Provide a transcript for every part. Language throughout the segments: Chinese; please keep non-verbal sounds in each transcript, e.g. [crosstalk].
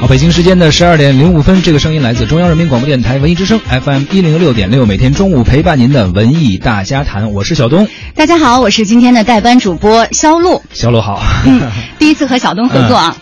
好，北京时间的十二点零五分，这个声音来自中央人民广播电台文艺之声 FM 一零六点六，每天中午陪伴您的文艺大家谈，我是小东。大家好，我是今天的代班主播肖璐。肖璐好，嗯，第一次和小东合作啊。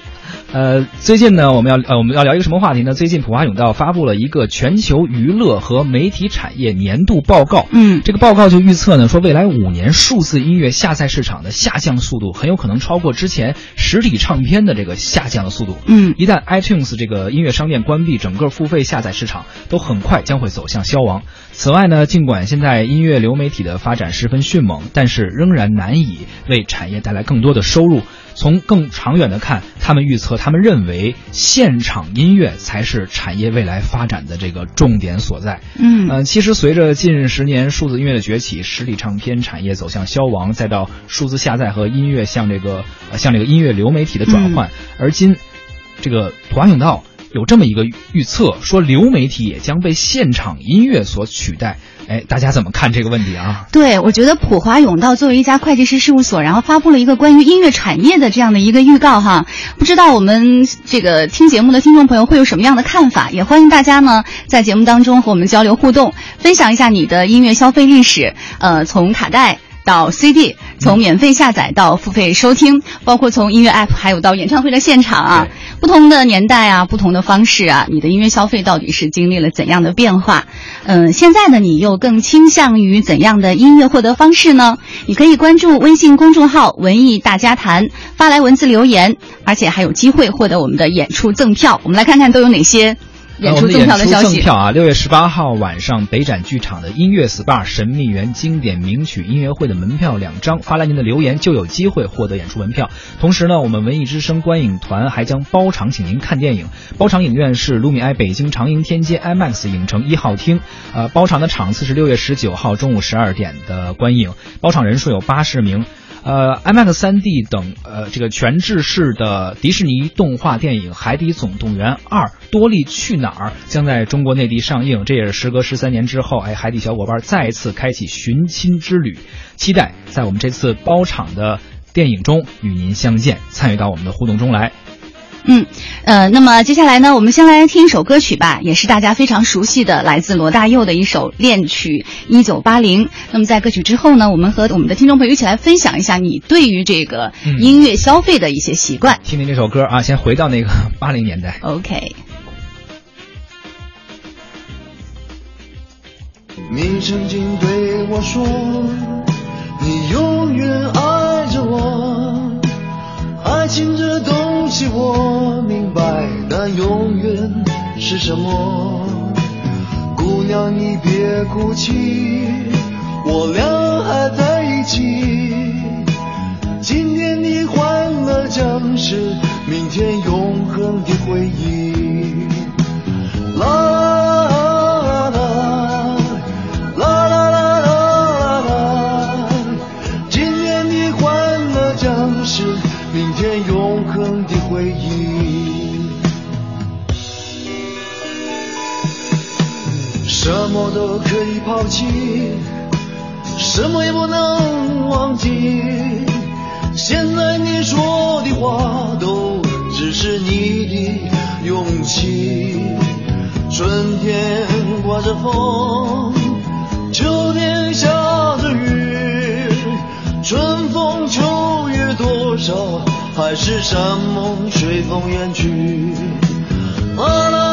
呃，最近呢，我们要呃，我们要聊一个什么话题呢？最近普华永道发布了一个全球娱乐和媒体产业年度报告。嗯，这个报告就预测呢，说未来五年数字音乐下载市场的下降速度很有可能超过之前实体唱片的这个下降的速度。嗯，一旦 iTunes 这个音乐商店关闭，整个付费下载市场都很快将会走向消亡。此外呢，尽管现在音乐流媒体的发展十分迅猛，但是仍然难以为产业带来更多的收入。从更长远的看，他们预测，他们认为现场音乐才是产业未来发展的这个重点所在。嗯呃，其实随着近十年数字音乐的崛起，实体唱片产业走向消亡，再到数字下载和音乐向这个呃向这个音乐流媒体的转换，而今这个华永道有这么一个预测，说流媒体也将被现场音乐所取代。哎，大家怎么看这个问题啊？对，我觉得普华永道作为一家会计师事务所，然后发布了一个关于音乐产业的这样的一个预告哈，不知道我们这个听节目的听众朋友会有什么样的看法？也欢迎大家呢在节目当中和我们交流互动，分享一下你的音乐消费历史，呃，从卡带。到 CD，从免费下载到付费收听，包括从音乐 App，还有到演唱会的现场啊，不同的年代啊，不同的方式啊，你的音乐消费到底是经历了怎样的变化？嗯，现在的你又更倾向于怎样的音乐获得方式呢？你可以关注微信公众号“文艺大家谈”，发来文字留言，而且还有机会获得我们的演出赠票。我们来看看都有哪些。演出赠票的消息。赠票啊，六月十八号晚上北展剧场的音乐 SPA 神秘园经典名曲音乐会的门票两张，发来您的留言就有机会获得演出门票。同时呢，我们文艺之声观影团还将包场请您看电影。包场影院是卢米埃北京长楹天街 IMAX 影城一号厅。呃，包场的场次是六月十九号中午十二点的观影，包场人数有八十名。呃，IMAX 3D 等呃这个全制式的迪士尼动画电影《海底总动员二：多利去哪儿》将在中国内地上映，这也是时隔十三年之后，哎，海底小伙伴再次开启寻亲之旅，期待在我们这次包场的电影中与您相见，参与到我们的互动中来。嗯，呃，那么接下来呢，我们先来听一首歌曲吧，也是大家非常熟悉的，来自罗大佑的一首恋曲《一九八零》。那么在歌曲之后呢，我们和我们的听众朋友一起来分享一下你对于这个音乐消费的一些习惯。听听这首歌啊，先回到那个 [laughs] 八零年代。OK。你曾经对我说，你永远爱着我。爱情这东西我明白，但永远是什么？姑娘你别哭泣，我俩还在一起。今天的欢乐将是明天永恒的回忆。都可以抛弃，什么也不能忘记。现在你说的话都只是你的勇气。春天刮着风，秋天下着雨，春风秋月多少，海誓山盟随风远去。啦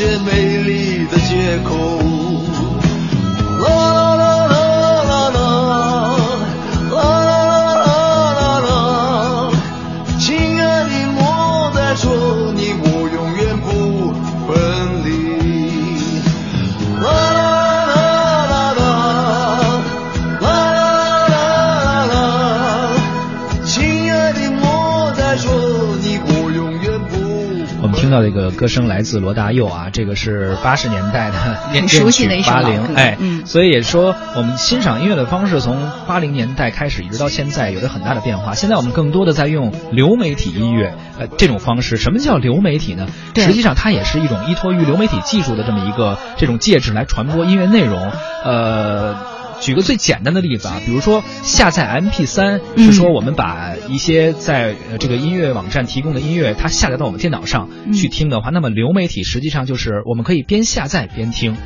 些美丽的借口。歌声来自罗大佑啊，这个是八十年代的 [laughs] 很熟悉的一首八零哎，嗯所以也说我们欣赏音乐的方式从八零年代开始一直到现在有着很大的变化。现在我们更多的在用流媒体音乐呃这种方式。什么叫流媒体呢？实际上它也是一种依托于流媒体技术的这么一个这种介质来传播音乐内容。呃，举个最简单的例子啊，比如说下载 MP 三嗯是说我们把一些在呃这个音乐网站提供的音乐，它下载到我们电脑上嗯去听的话，那么流媒体实际上就是我们可以边下载边听。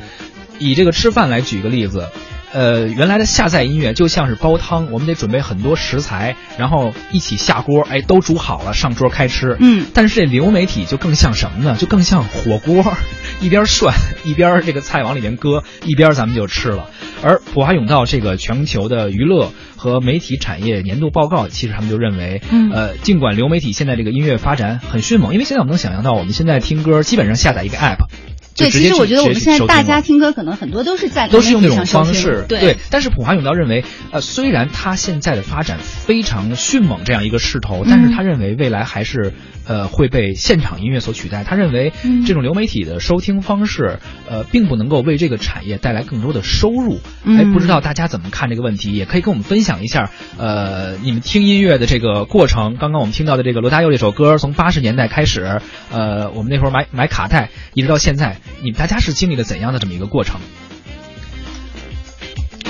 以这个吃饭来举个例子，呃，原来的下载音乐就像是煲汤，我们得准备很多食材，然后一起下锅，哎，都煮好了上桌开吃。嗯但是这流媒体就更像什么呢？就更像火锅，[laughs] 一边涮一边这个菜往里面搁，一边咱们就吃了。而普华永道这个全球的娱乐和媒体产业年度报告，其实他们就认为，嗯呃，尽管流媒体现在这个音乐发展很迅猛，因为现在我们能想象到，我们现在听歌基本上下载一个 app。就对，其实我觉得我们现在大家听歌可能很多都是在都是用这种方式，对但是普华永道认为，呃，虽然它现在的发展非常迅猛这样一个势头，但是他认为未来还是呃会被现场音乐所取代。他认为嗯这种流媒体的收听方式，呃，并不能够为这个产业带来更多的收入。嗯哎，不知道大家怎么看这个问题？也可以跟我们分享一下，呃，你们听音乐的这个过程。刚刚我们听到的这个罗大佑这首歌，从八十年代开始，呃，我们那会儿买买卡带，一直到现在，你们大家是经历了怎样的这么一个过程？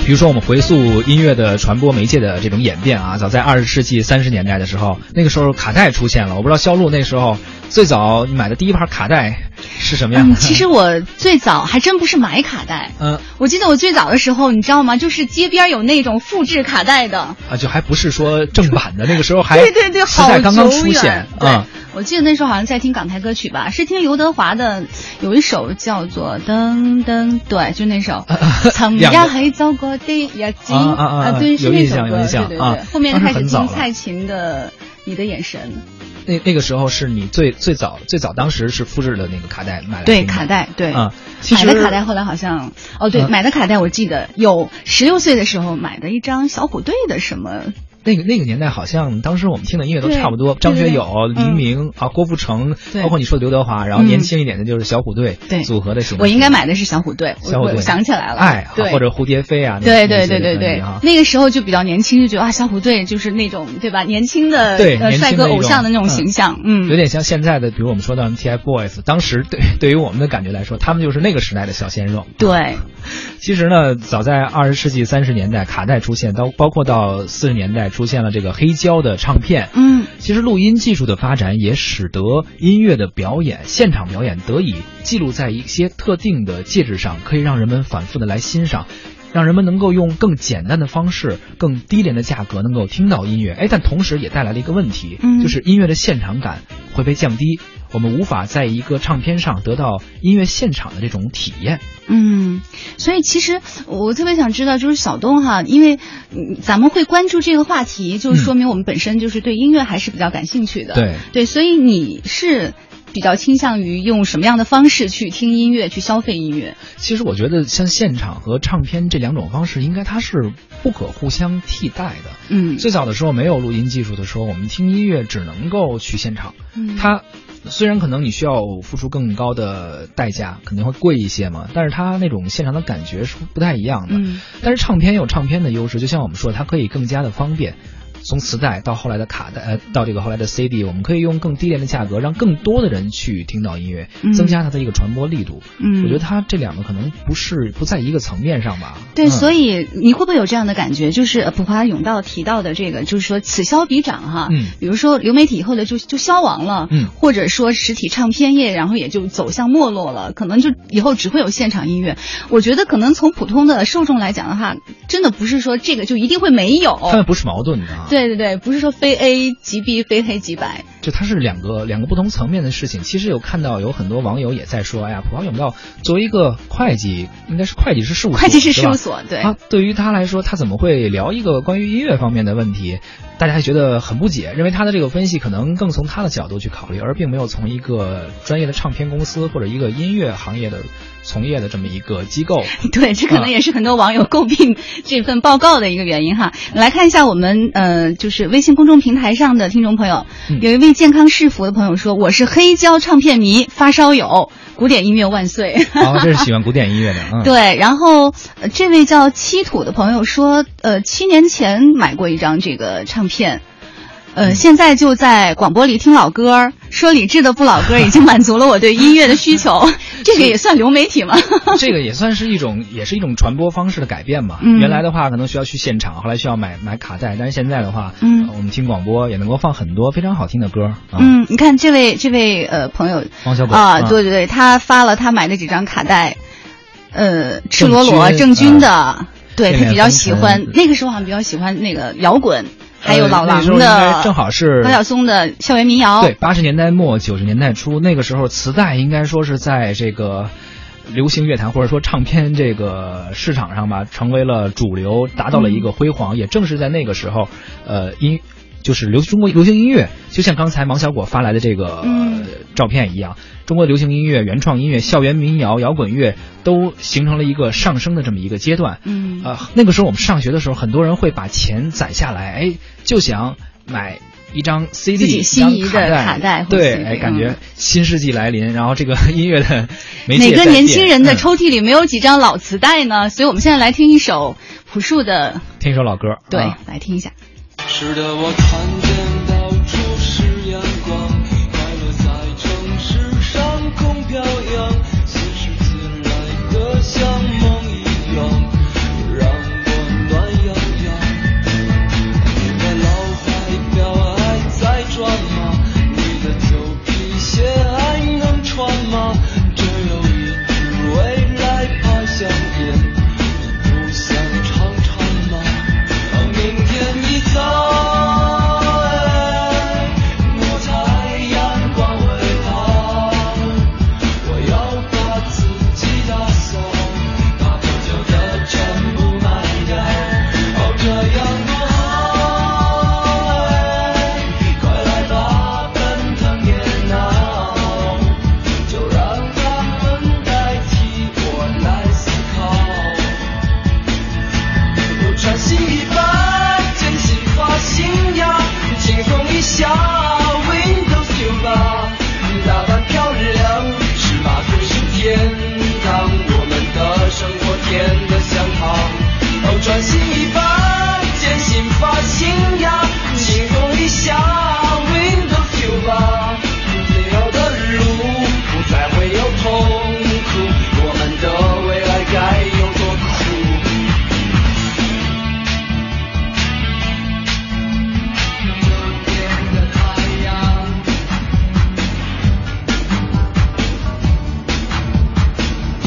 比如说，我们回溯音乐的传播媒介的这种演变啊，早在二十世纪三十年代的时候，那个时候卡带出现了。我不知道肖路那时候最早你买的第一盘卡带是什么样的？嗯，其实我最早还真不是买卡带，嗯我记得我最早的时候，你知道吗？就是街边有那种复制卡带的，啊，就还不是说正版的，那个时候还 [laughs] 对对对，磁好带刚刚出现对啊。我记得那时候好像在听港台歌曲吧，是听刘德华的，有一首叫做《噔噔》，对，就那首《曾两个呀黑走过的日子》啊啊啊啊对，是有印那首歌，象有印象啊对对对。后面开始听蔡琴的《你的眼神》，那那个时候是你最最早最早当时是复制的那个卡带买的对卡带，对。啊，其买的卡带后来好像，哦对，嗯买的卡带我记得有十六岁的时候买的一张小虎队的什么那个那个年代，好像当时我们听的音乐都差不多，张学友、黎嗯明啊、郭富城，包括你说的刘德华，然后嗯年轻一点的就是小虎队对组合的形式。我应该买的是小虎队，我小虎队我想起来了，爱或者蝴蝶飞啊，那对对对对对啊，那个时候就比较年轻，就觉得啊，小虎队就是那种对吧，年轻的对呃帅哥偶像的那种嗯形象，嗯，有点像现在的，比如我们说到 TFBOYS，当时对对于我们的感觉来说，他们就是那个时代的小鲜肉。对，其实呢，早在二十世纪三十年代，卡带出现，到包括到四十年代出现了这个黑胶的唱片。嗯其实录音技术的发展也使得音乐的表演、现场表演得以记录在一些特定的介质上，可以让人们反复的来欣赏。让人们能够用更简单的方式、更低廉的价格能够听到音乐，哎，但同时也带来了一个问题，嗯就是音乐的现场感会被降低，我们无法在一个唱片上得到音乐现场的这种体验。嗯，所以其实我特别想知道，就是小东哈，因为嗯咱们会关注这个话题，就说明我们本身就是对音乐还是比较感兴趣的，对对，所以你是比较倾向于用什么样的方式去听音乐、去消费音乐？其实我觉得像现场和唱片这两种方式，应该它是不可互相替代的。嗯最早的时候没有录音技术的时候，我们听音乐只能够去现场。嗯它虽然可能你需要付出更高的代价，肯定会贵一些嘛，但是它那种现场的感觉是不太一样的。嗯但是唱片有唱片的优势，就像我们说，它可以更加的方便。从磁带到后来的卡带，呃，到这个后来的 CD，我们可以用更低廉的价格，让更多的人去听到音乐，嗯增加它的一个传播力度。嗯，我觉得它这两个可能不是不在一个层面上吧。对，嗯所以你会不会有这样的感觉？就是呃普华永道提到的这个，就是说此消彼长哈。嗯比如说流媒体以后的就就消亡了，嗯或者说实体唱片业，然后也就走向没落了，可能就以后只会有现场音乐。我觉得可能从普通的受众来讲的话，真的不是说这个就一定会没有。他们不是矛盾的啊。，对对对对，不是说非 A 即 B，非黑即白。就它是两个两个不同层面的事情。其实有看到有很多网友也在说，哎呀，普华永道作为一个会计，应该是会计师事务所，会计师事务所，对，他对于他来说，他怎么会聊一个关于音乐方面的问题？大家还觉得很不解，认为他的这个分析可能更从他的角度去考虑，而并没有从一个专业的唱片公司或者一个音乐行业的从业的这么一个机构。[laughs] 对，这可能也是很多网友诟病这份报告的一个原因哈。来看一下我们呃，就是微信公众平台上的听众朋友，嗯有一位健康是福的朋友说：“我是黑胶唱片迷，发烧友，古典音乐万岁。”哦，这是喜欢古典音乐的。嗯，对。然后，呃，这位叫七土的朋友说：“呃，七年前买过一张这个唱片。”呃，现在就在广播里听老歌，说李志的不老歌已经满足了我对音乐的需求，[laughs] 这个也算流媒体吗？[laughs] 这个也算是一种，也是一种传播方式的改变吧。嗯、原来的话可能需要去现场，后来需要买买卡带，但是现在的话，嗯，我们听广播也能够放很多非常好听的歌。啊、嗯，你看这位这位呃朋友，王小果啊，对对对，他发了他买的几张卡带，呃，赤裸裸郑钧的，啊、对他比较喜欢，那个时候好像比较喜欢那个摇滚。还有老狼的，正好是高晓松的校园民谣。对，八十年代末九十年代初，那个时候磁带应该说是在这个流行乐坛或者说唱片这个市场上吧，成为了主流，达到了一个辉煌。嗯、也正是在那个时候，呃，音就是流中国流行音乐，就像刚才芒小果发来的这个、嗯、照片一样，中国流行音乐、原创音乐、校园民谣、摇滚乐都形成了一个上升的这么一个阶段。嗯，呃，那个时候我们上学的时候，很多人会把钱攒下来，哎，就想买一张 CD，自己心仪的卡带，对，哎，感觉新世纪来临，然后这个音乐的每个年轻人的嗯、抽屉里没有几张老磁带呢？所以我们现在来听一首朴树的，听一首老歌，对，啊、来听一下。是的，我看见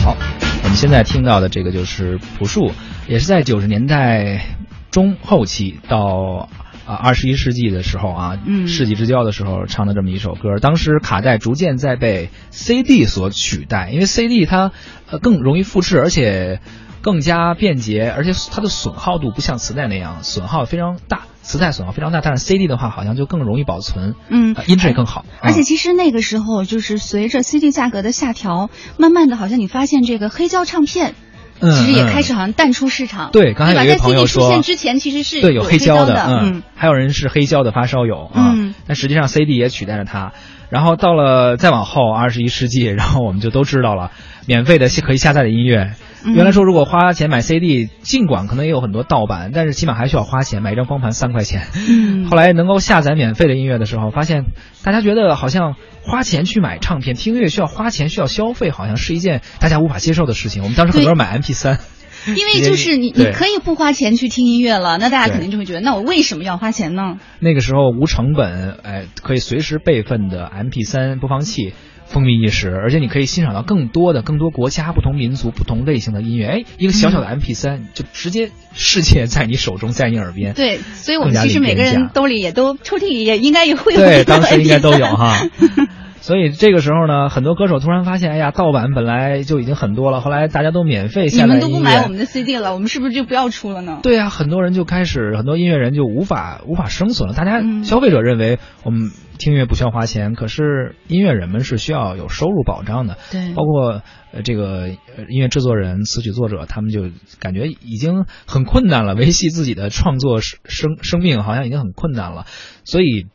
好，我们现在听到的这个就是朴树，也是在九十年代中后期到啊二十一世纪的时候啊，嗯世纪之交的时候唱的这么一首歌。当时卡带逐渐在被 CD 所取代，因为 CD 它呃更容易复制，而且更加便捷，而且它的损耗度不像磁带那样损耗非常大。磁带损耗非常大，但是 CD 的话好像就更容易保存，嗯呃音质也更好。而且嗯其实那个时候，就是随着 CD 价格的下调，慢慢的，好像你发现这个黑胶唱片，嗯其实也嗯开始好像淡出市场。对刚才有一位朋友 CD 出说现之前，其实是对，有黑胶的，嗯，还有人是黑胶的发烧友啊，嗯但实际上 CD 也取代了它。然后到了再往后二十一世纪，然后我们就都知道了，免费的可以下载的音乐。嗯原来说如果花钱买 CD，尽管可能也有很多盗版，但是起码还需要花钱买一张光盘三块钱。嗯后来能够下载免费的音乐的时候，发现大家觉得好像花钱去买唱片听音乐需要花钱需要消费，好像是一件大家无法接受的事情。我们当时很多人买 MP 三。因为就是你，你可以不花钱去听音乐了，那大家肯定就会觉得，那我为什么要花钱呢？那个时候无成本，哎，可以随时备份的 MP 3播放器风靡一时，而且你可以欣赏到更多的、更多国家、不同民族、不同类型的音乐。哎，一个小小的 MP 三、就直接世界在你手中，在你耳边。对，所以我们其实每个人兜里也都抽屉里也应该也会有对，当时应该都有哈。[laughs] 所以这个时候呢，很多歌手突然发现，哎呀，盗版本来就已经很多了，后来大家都免费下载音乐。们都不买我们的 CD 了，我们是不是就不要出了呢？对啊，很多人就开始，很多音乐人就无法无法生存了。大家嗯消费者认为我们听音乐不需要花钱，可是音乐人们是需要有收入保障的。对包括呃这个呃音乐制作人、词曲作者，他们就感觉已经很困难了，维系自己的创作生生生命好像已经很困难了，所以。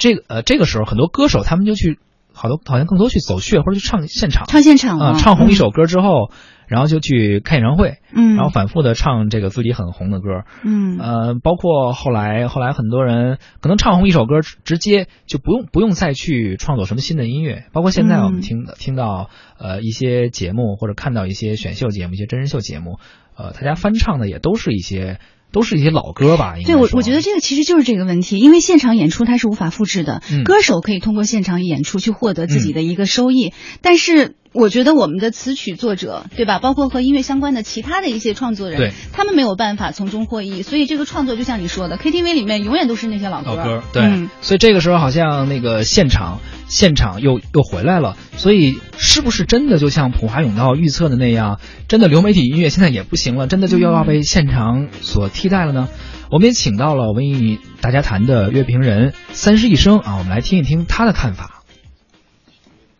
这个呃这个时候很多歌手他们就去好多好像更多去走穴或者去唱现场，唱现场啊、啊唱红一首歌之后，然后就去开演唱会，嗯。然后反复的唱这个自己很红的歌，嗯。呃，包括后来后来很多人可能唱红一首歌，直直接就不用不用再去创作什么新的音乐。包括现在我们嗯。听、听到呃一些节目或者看到一些选秀节目、一些真人秀节目，呃，大家翻唱的也都是一些都是一些老歌吧。应该对，我我觉得这个其实就是这个问题，因为现场演出它是无法复制的，嗯歌手可以通过现场演出去获得自己的一个收益，但是我觉得我们的词曲作者，对吧？包括和音乐相关的其他的一些创作人，他们没有办法从中获益，所以这个创作就像你说的，KTV 里面永远都是那些老歌。老歌，对，嗯所以这个时候好像那个现场现场又又回来了，所以是不是真的就像普华永道预测的那样，真的流媒体音乐现在也不行了，真的就又要被现场所替代了呢？我们也请到了文艺大家谈的乐评人三十一生啊，我们来听一听他的看法。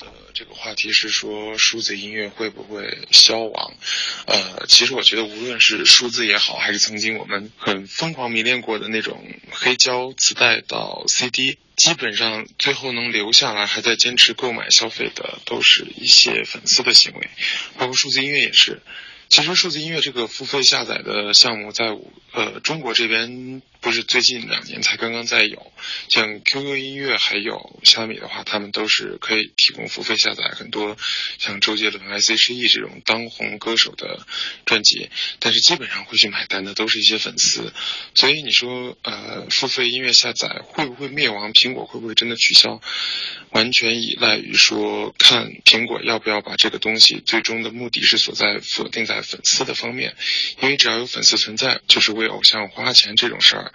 呃，这个话题是说数字音乐会不会消亡？呃，其实我觉得无论是数字也好，还是曾经我们很疯狂迷恋过的那种黑胶磁带到 CD，基本上最后能留下来还在坚持购买消费的，都是一些粉丝的行为，包括数字音乐也是。其实数字音乐这个付费下载的项目在呃中国这边不是最近两年才刚刚在有，像 QQ 音乐还有小米的话，他们都是可以提供付费下载很多像周杰伦、S.H.E 这种当红歌手的专辑，但是基本上会去买单的都是一些粉丝，所以你说呃付费音乐下载会不会灭亡？苹果会不会真的取消？完全依赖于说看苹果要不要把这个东西最终的目的是所在锁定在粉丝的方面，因为只要有粉丝存在，就是为偶像花钱这种事儿，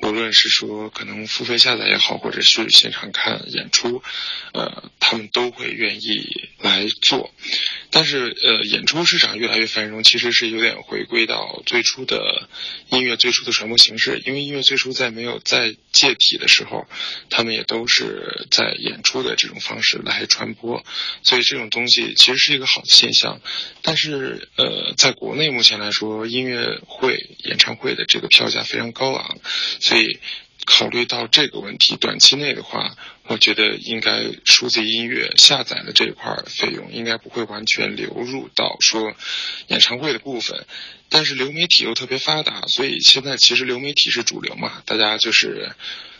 无论是说可能付费下载也好，或者是现场看演出，呃，他们都会愿意来做。但是呃，演出市场越来越繁荣，其实是有点回归到最初的音乐最初的传播形式，因为音乐最初在没有在借体的时候，他们也都是在演出的这种方式来传播，所以这种东西其实是一个好的现象。但是呃，在国内目前来说，音乐会、演唱会的这个票价非常高昂，所以考虑到这个问题，短期内的话，我觉得应该数字音乐下载的这一块费用应该不会完全流入到说演唱会的部分。但是流媒体又特别发达，所以现在其实流媒体是主流嘛，大家就是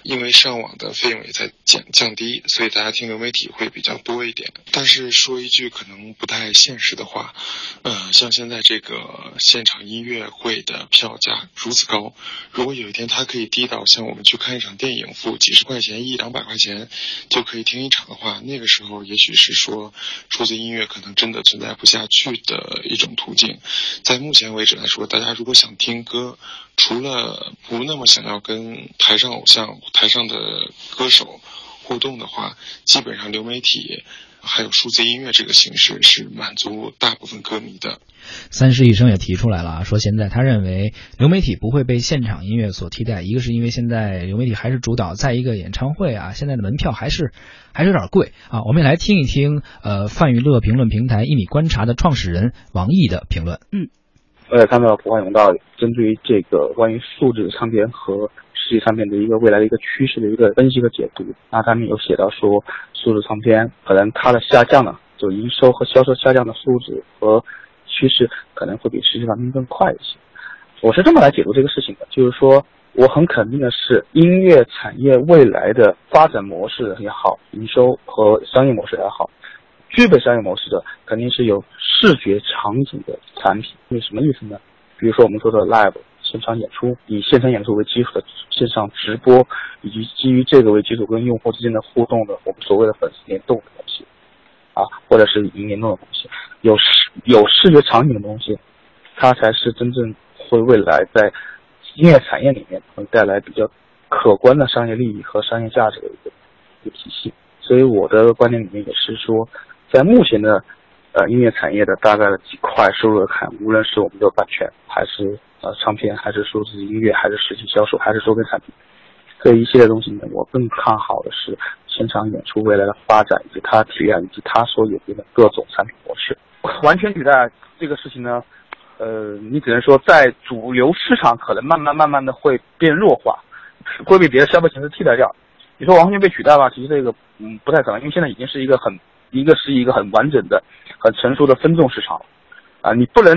因为上网的费用也在降降低，所以大家听流媒体会比较多一点。但是说一句可能不太现实的话，呃，像现在这个现场音乐会的票价如此高，如果有一天它可以低到像我们去看一场电影付几十块钱、一两百块钱就可以听一场的话，那个时候也许是说数字音乐可能真的存在不下去的一种途径。在目前为止来说，大家如果想听歌，除了不那么想要跟台上偶像、台上的歌手互动的话，基本上流媒体还有数字音乐这个形式是满足大部分歌迷的。三十医生也提出来了啊，说现在他认为流媒体不会被现场音乐所替代，一个是因为现在流媒体还是主导，再一个演唱会啊，现在的门票还是还是有点贵啊。我们也来听一听呃泛娱乐评论平台一米观察的创始人王毅的评论。嗯我也看到普华永道针对于这个关于数字唱片和实体唱片的一个未来的一个趋势的一个分析和解读。那上面有写到说，数字唱片可能它的下降呢，就营收和销售下降的数字和趋势可能会比实体唱片更快一些。我是这么来解读这个事情的，就是说我很肯定的是，音乐产业未来的发展模式也好，营收和商业模式也好，具备商业模式的肯定是有视觉场景的产品。为什么意思呢？比如说我们说的 live 现场演出，以现场演出为基础的线上直播，以及基于这个为基础跟用户之间的互动的我们所谓的粉丝联动的东西，啊，或者是语音联动的东西，有视有视觉场景的东西，它才是真正会未来在音乐产业里面能带来比较可观的商业利益和商业价值的一个一个体系。所以我的观点里面也是说，在目前的呃音乐产业的大概的几块收入来看，无论是我们的版权，还是呃唱片，还是数字音乐，还是实体销售，还是周边产品，这一系列东西里面，我更看好的是现场演出未来的发展，以及它体验，以及它所演变的各种产品模式。完全取代这个事情呢，呃，你只能说在主流市场可能慢慢慢慢的会变弱化，会被别的消费形式替代掉。你说完全被取代吧，其实这个嗯不太可能，因为现在已经是一个很一个是一个很完整的、很成熟的分众市场，啊，你不能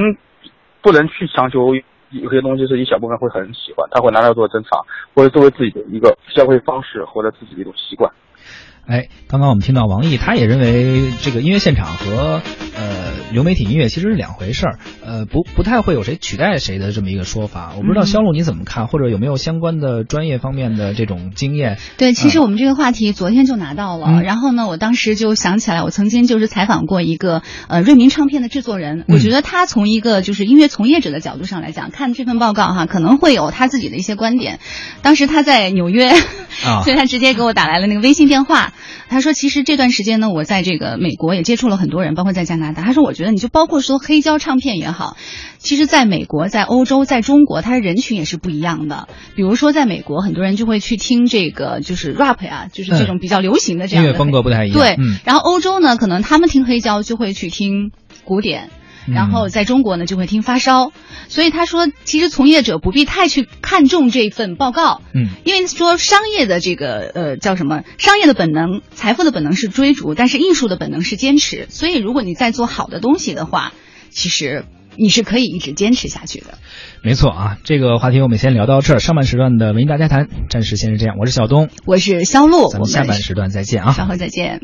不能去强求有些东西是一小部分会很喜欢，他会拿来做珍藏，或者作为自己的一个消费方式或者自己的一种习惯。哎，刚刚我们听到王毅，他也认为这个音乐现场和呃流媒体音乐其实是两回事儿，呃不不太会有谁取代谁的这么一个说法。我不知道肖路你怎么看，或者有没有相关的专业方面的这种经验？对，其实我们这个话题昨天就拿到了，嗯然后呢，我当时就想起来，我曾经就是采访过一个呃瑞明唱片的制作人，我觉得他从一个就是音乐从业者的角度上来讲，看这份报告哈，可能会有他自己的一些观点。当时他在纽约，啊 [laughs] 所以他直接给我打来了那个微信电话。他说：“其实这段时间呢，我在这个美国也接触了很多人，包括在加拿大。他说，我觉得你就包括说黑胶唱片也好，其实在美国、在欧洲、在中国，它的人群也是不一样的。比如说在美国，很多人就会去听这个就是 rap 呀、就是这种比较流行的这样的音乐风格不太一样。对，嗯然后欧洲呢，可能他们听黑胶就会去听古典。”嗯然后在中国呢，就会听发烧，所以他说，其实从业者不必太去看重这份报告，嗯，因为说商业的这个呃叫什么，商业的本能、财富的本能是追逐，但是艺术的本能是坚持。所以如果你在做好的东西的话，其实你是可以一直坚持下去的。没错啊。这个话题我们先聊到这儿，上半时段的文艺大家谈暂时先是这样，我是小东，我是肖路，咱我们下半时段再见啊。稍后再见。